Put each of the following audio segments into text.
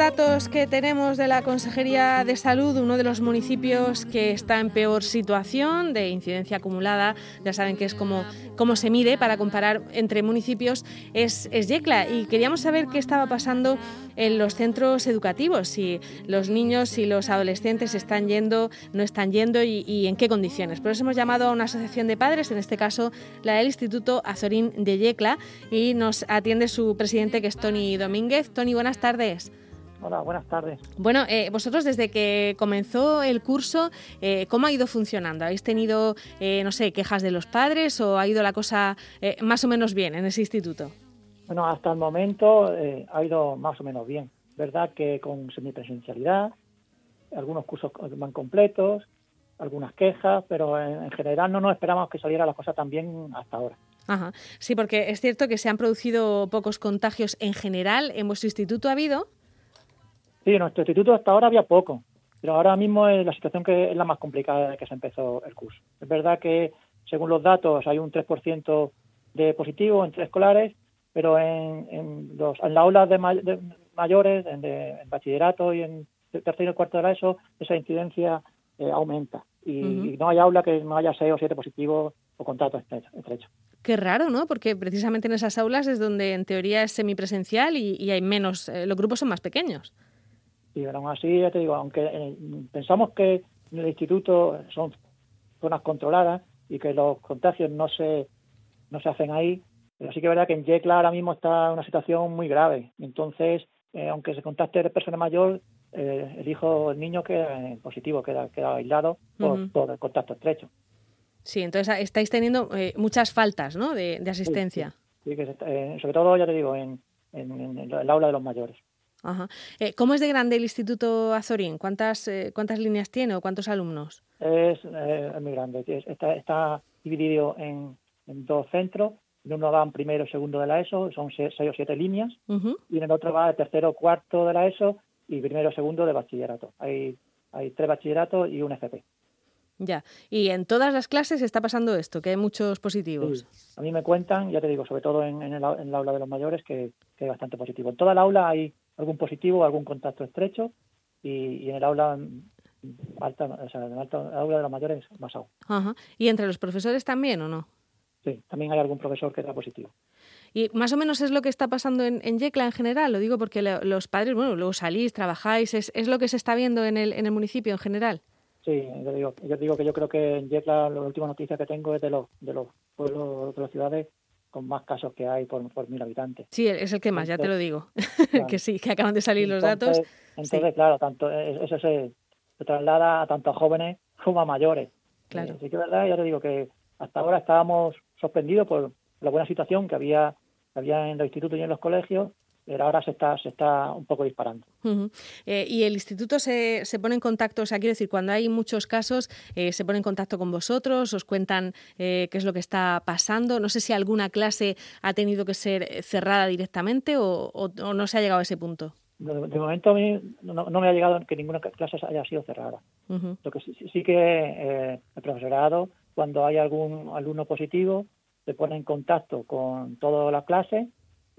datos que tenemos de la Consejería de Salud, uno de los municipios que está en peor situación de incidencia acumulada, ya saben que es como, como se mide para comparar entre municipios, es, es Yecla. Y queríamos saber qué estaba pasando en los centros educativos, si los niños y los adolescentes están yendo, no están yendo y, en qué condiciones. Por eso hemos llamado a una asociación de padres, en este caso la del Instituto Azorín de Yecla, y nos atiende su presidente que es Tony Domínguez. Tony, buenas tardes. Hola, buenas tardes. Bueno, eh, vosotros desde que comenzó el curso, eh, ¿cómo ha ido funcionando? ¿Habéis tenido, eh, no sé, quejas de los padres o ha ido la cosa más o menos bien en ese instituto? Bueno, hasta el momento ha ido más o menos bien. Verdad que con semipresencialidad, algunos cursos van completos, algunas quejas, pero en, general no nos esperamos que saliera la cosa tan bien hasta ahora. Ajá. Sí, porque es cierto que se han producido pocos contagios en general. ¿En vuestro instituto ha habido? Sí, en nuestro instituto hasta ahora había poco, pero ahora mismo es la situación que es la más complicada desde que se empezó el curso. Es verdad que, según los datos, hay un 3% de positivos entre escolares, pero en, en, los, en las aulas de, mayores, en, de, bachillerato y en tercero y cuarto de la ESO, esa incidencia eh, aumenta. Y, no hay aula que no haya seis o siete positivos o contactos estrechos. Qué raro, ¿no? Porque precisamente en esas aulas es donde en teoría es semipresencial y, y hay menos, eh, los grupos son más pequeños. Pero aún así, ya te digo, aunque eh, pensamos que en el instituto son zonas controladas y que los contagios no se, no se hacen ahí, pero sí que es verdad que en Yecla ahora mismo está en una situación muy grave. Entonces, eh, aunque se contacte de persona mayor, eh, el hijo, el niño queda positivo, queda, queda aislado por, el contacto estrecho. Sí, entonces estáis teniendo eh, muchas faltas ¿no? de, asistencia. Sí, que sobre todo, ya te digo, en, el aula de los mayores. Ajá. ¿Cómo es de grande el Instituto Azorín? ¿Cuántas, cuántas líneas tiene o cuántos alumnos? Es, muy grande. Está, está dividido en, en dos centros en uno van primero y segundo de la ESO, son seis, o siete líneas, y en el otro va el tercero cuarto de la ESO y primero segundo de bachillerato. Hay, hay tres bachilleratos y un FP. Ya, y en todas las clases está pasando esto, que hay muchos positivos. A mí me cuentan, ya te digo, sobre todo en, el, aula de los mayores, que, hay bastante positivo. En toda el aula hay algún positivo, algún contacto estrecho, y, en el aula alta, o sea, en el aula de los mayores más aún. ¿Y entre los profesores también o no? sí, también hay algún profesor que da positivo. Y más o menos es lo que está pasando en, en Yecla en general, lo digo porque los padres, bueno, luego salís, trabajáis, ¿es, es lo que se está viendo en el, en el municipio en general? Sí, yo digo, yo digo que yo creo que en Yecla la última noticia que tengo es de los, de los pueblos, de las ciudades con más casos que hay por, por mil habitantes. Sí, es el que más, ya te lo digo. que sí, que acaban de salir los datos. Entonces, claro, tanto eso se, se, traslada tanto a jóvenes como a mayores. Claro. Así que verdad, ya te digo que hasta ahora estábamos sorprendidos por la buena situación que había, había en los institutos y en los colegios, pero ahora se está, se está un poco disparando. Eh, y el instituto se, se, pone en contacto, o sea, quiero decir, cuando hay muchos casos, eh, se pone en contacto con vosotros, os cuentan eh, qué es lo que está pasando. No sé si alguna clase ha tenido que ser cerrada directamente o, no se ha llegado a ese punto. De, momento a mí no, me ha llegado que ninguna clase haya sido cerrada. Lo que sí, sí que el profesorado cuando hay algún alumno positivo, se pone en contacto con toda la clase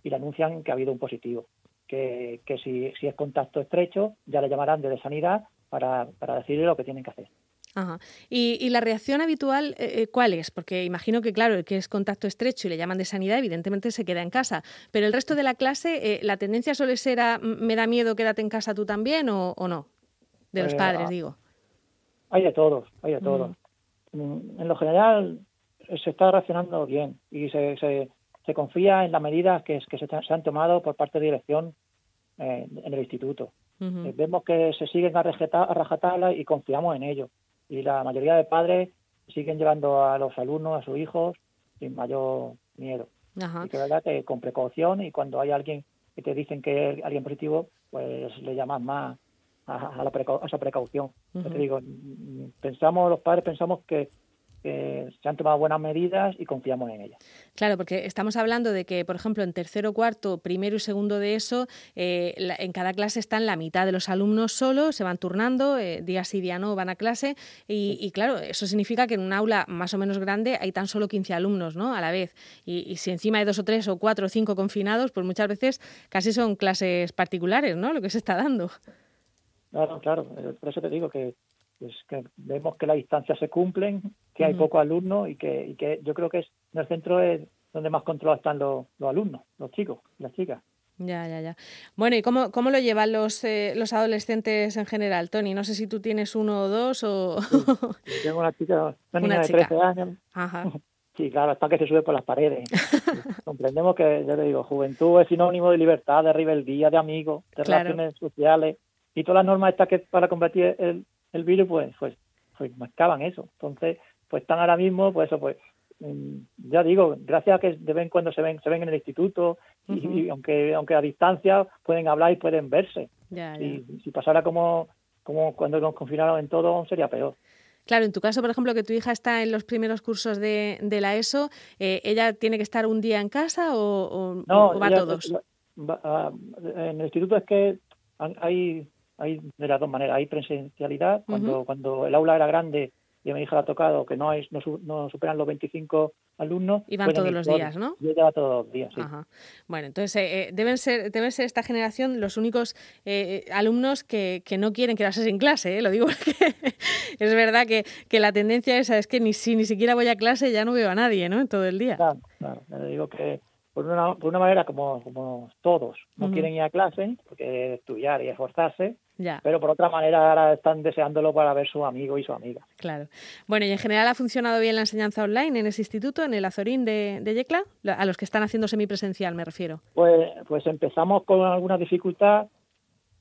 y le anuncian que ha habido un positivo. Que, que si, si es contacto estrecho, ya le llamarán de sanidad para, para decirle lo que tienen que hacer. Ajá. ¿Y, y, la reacción habitual eh, eh, cuál es? Porque imagino que, claro, el que es contacto estrecho y le llaman de sanidad, evidentemente se queda en casa. Pero el resto de la clase, eh, ¿la tendencia suele ser a me da miedo, quédate en casa tú también o, o no? De los padres, digo. Hay de todos, hay de todos en lo general se está reaccionando bien y se, se, confía en las medidas que, que se, han tomado por parte de dirección eh, en el instituto. Eh, vemos que se siguen a, rajatabla y confiamos en ello. Y la mayoría de padres siguen llevando a los alumnos, a sus hijos, sin mayor miedo. Y que verdad que con precaución y cuando hay alguien que te dicen que es alguien positivo, pues le llaman más a, la esa precaución. te digo, pensamos, los padres pensamos que, que se han tomado buenas medidas y confiamos en ellas. Claro, porque estamos hablando de que, por ejemplo, en tercero, cuarto, primero y segundo de eso, eh, en cada clase están la mitad de los alumnos solos, se van turnando, eh, día sí, día no, van a clase, y, claro, eso significa que en un aula más o menos grande hay tan solo 15 alumnos ¿no? a la vez, y, si encima hay dos o tres o cuatro o cinco confinados, pues muchas veces casi son clases particulares, ¿no? Lo que se está dando. Claro, claro, eh, por eso te digo que pues que vemos que las distancias se cumplen, que hay pocos alumnos y que, y que yo creo que es, en el centro es donde más controlados están los, los alumnos, los chicos, las chicas. Ya, ya, ya. Bueno, ¿y cómo, cómo lo llevan los, eh, los adolescentes en general, Tony? No sé si tú tienes uno o dos o... tengo una chica, una niña de 13 años. Ajá. Sí, claro, hasta que se sube por las paredes. Comprendemos que, ya te digo, juventud es sinónimo de libertad, de rebeldía, de amigos, de relaciones sociales y todas las normas estas que para combatir el, el virus, pues, pues, pues marcaban eso. Entonces, pues están ahora mismo, pues eso, pues, mm, ya digo, gracias a que de vez en cuando se ven, se ven en el instituto, y, aunque, aunque a distancia pueden hablar y pueden verse. Y si pasara como, como cuando nos confinaron en todo, sería peor. Claro, en tu caso, por ejemplo, que tu hija está en los primeros cursos de, de la ESO, eh, ¿ella tiene que estar un día en casa o, no, va todos? En el instituto es que hay hay de las dos maneras. Hay presencialidad, cuando, cuando el aula era grande y a mi hija le ha tocado que no, hay, no, no superan los 25 alumnos. Y van todos los días, ¿no? Y ella va todos los días, sí. Bueno, entonces eh, eh, deben, ser, deben ser esta generación los únicos eh, alumnos que, que, no quieren quedarse sin clase, lo digo porque es verdad que, que, la tendencia esa es que ni si ni siquiera voy a clase ya no veo a nadie, ¿no? En todo el día. Claro, claro. Le digo que por una, por una manera como, como todos no quieren ir a clase porque estudiar y esforzarse pero por otra manera ahora están deseándolo para ver su amigo y su amiga. Claro. Bueno, y en general ha funcionado bien la enseñanza online en ese instituto, en el Azorín de, de Yecla, a los que están haciendo semipresencial me refiero. Pues, pues empezamos con alguna dificultad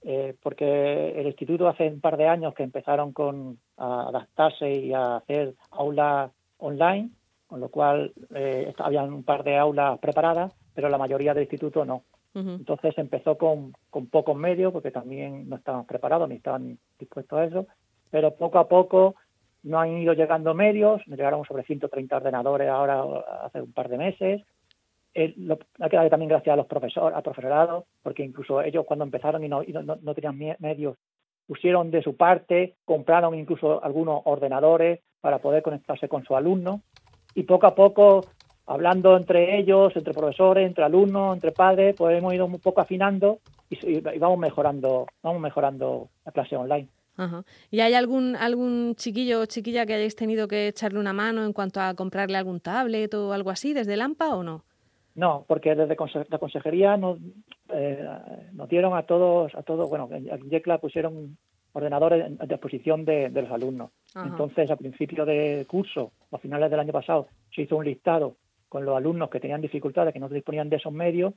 eh, porque el instituto hace un par de años que empezaron con a adaptarse y a hacer aulas online, con lo cual eh, habían un par de aulas preparadas, pero la mayoría del instituto no. Entonces empezó con, con pocos medios, porque también no estaban preparados ni estaban dispuestos a eso, pero poco a poco no han ido llegando medios, nos llegaron sobre 130 ordenadores ahora hace un par de meses. lo, ha quedado también gracias a los profesores, a profesorado, porque incluso ellos cuando empezaron y no, no, no tenían medios, pusieron de su parte, compraron incluso algunos ordenadores para poder conectarse con sus alumnos y poco a poco hablando entre ellos, entre profesores, entre alumnos, entre padres, pues hemos ido un poco afinando y, vamos mejorando, vamos mejorando la clase online. ¿Y hay algún algún chiquillo o chiquilla que hayáis tenido que echarle una mano en cuanto a comprarle algún tablet o algo así desde el AMPA o no? No, porque desde la consejería nos, eh, nos dieron a todos, a todos, bueno, en YECLA pusieron ordenadores a disposición de, los alumnos. Entonces, a principio de curso, a finales del año pasado, se hizo un listado con los alumnos que tenían dificultades, que no disponían de esos medios,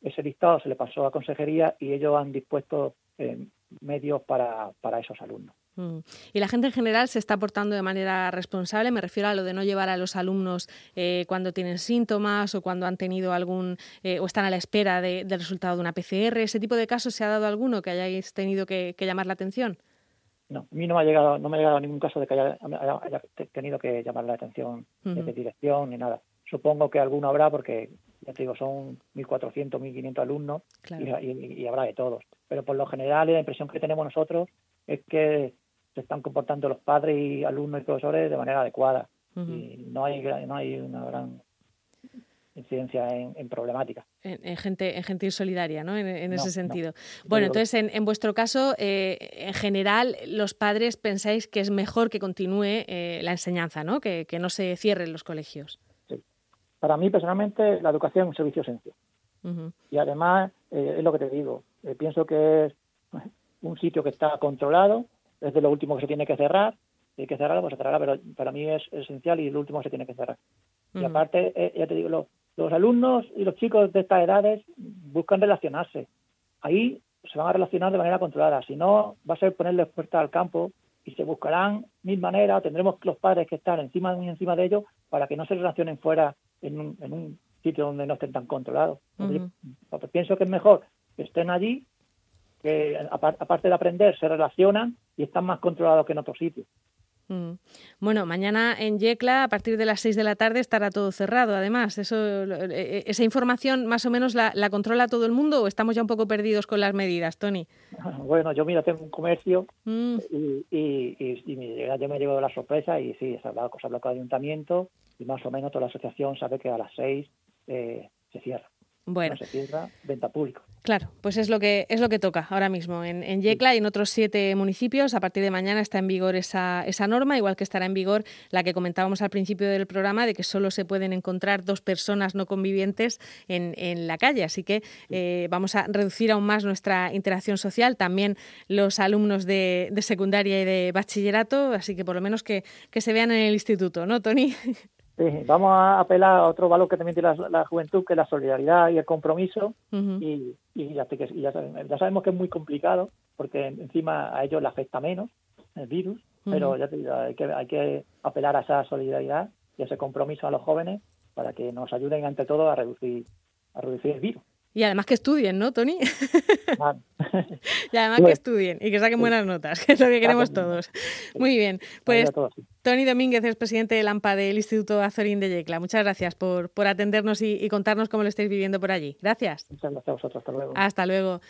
ese listado se le pasó a consejería y ellos han dispuesto eh, medios para, para esos alumnos. Mm. Y la gente en general se está portando de manera responsable. Me refiero a lo de no llevar a los alumnos eh, cuando tienen síntomas o cuando han tenido algún eh, o están a la espera del resultado de una PCR. ¿Ese tipo de casos se ha dado alguno que hayáis tenido que, llamar la atención? No, a mí no me ha llegado, no me ha llegado ningún caso de que haya, tenido que llamar la atención de dirección ni nada. Supongo que alguno habrá porque, ya te digo, son 1.400, 1.500 alumnos y, habrá de todos. Pero por lo general la impresión que tenemos nosotros es que se están comportando los padres y alumnos y profesores de manera adecuada. Y no hay, no hay una gran incidencia en, problemática. En, gente, en gente solidaria, ¿no? En, ese sentido. Bueno, entonces, en, vuestro caso, eh, en general, los padres pensáis que es mejor que continúe eh, la enseñanza, ¿no? Que, que no se cierren los colegios. Para mí, personalmente, la educación es un servicio esencial. Y además, eh, es lo que te digo, eh, pienso que es un sitio que está controlado, es de lo último que se tiene que cerrar, hay que cerrarlo, pues se cerrará, pero para mí es esencial y lo último que se tiene que cerrar. Y aparte, eh, ya te digo, los alumnos y los chicos de estas edades buscan relacionarse. Ahí se van a relacionar de manera controlada. Si no, va a ser ponerles puertas al campo y se buscarán mil maneras, tendremos los padres que estar encima, muy encima de ellos para que no se relacionen fuera en un, en un sitio donde no estén tan controlados. Pienso que es mejor que estén allí, que aparte de aprender, se relacionan y están más controlados que en otros sitios. Mm. Bueno, mañana en Yecla, a partir de las 6 de la tarde, estará todo cerrado. Además, eso, eh, eh, ¿esa información más o menos la, controla todo el mundo o estamos ya un poco perdidos con las medidas, Tony? Bueno, yo mira, tengo un comercio mm. y, y, y, yo me llevo la sorpresa y sí, se ha hablado, con el ayuntamiento y más o menos toda la asociación sabe que a las 6 eh, se cierra. Bueno. se cierra venta pública. Claro, pues es lo que es lo que toca ahora mismo en, en Yecla y en otros siete municipios. A partir de mañana está en vigor esa, esa norma, igual que estará en vigor la que comentábamos al principio del programa de que solo se pueden encontrar dos personas no convivientes en, en la calle. Así que eh, vamos a reducir aún más nuestra interacción social. También los alumnos de, de secundaria y de bachillerato, así que por lo menos que, que se vean en el instituto, ¿no, Tony? vamos a apelar a otro valor que también tiene la, juventud, que es la solidaridad y el compromiso. Y, ya, sabemos, que es muy complicado, porque encima a ellos les afecta menos el virus, pero ya hay, que, hay que apelar a esa solidaridad y ese compromiso a los jóvenes para que nos ayuden ante todo a reducir, a reducir el virus. Y además que estudien, ¿no, Tony? y además que estudien y que saquen buenas notas, que es lo que queremos todos. Muy bien, pues Tony Domínguez es presidente del AMPA del Instituto Azorín de Yecla. Muchas gracias por, por atendernos y, y, contarnos cómo lo estáis viviendo por allí. Gracias. Muchas gracias a vosotros. Hasta luego. Hasta luego.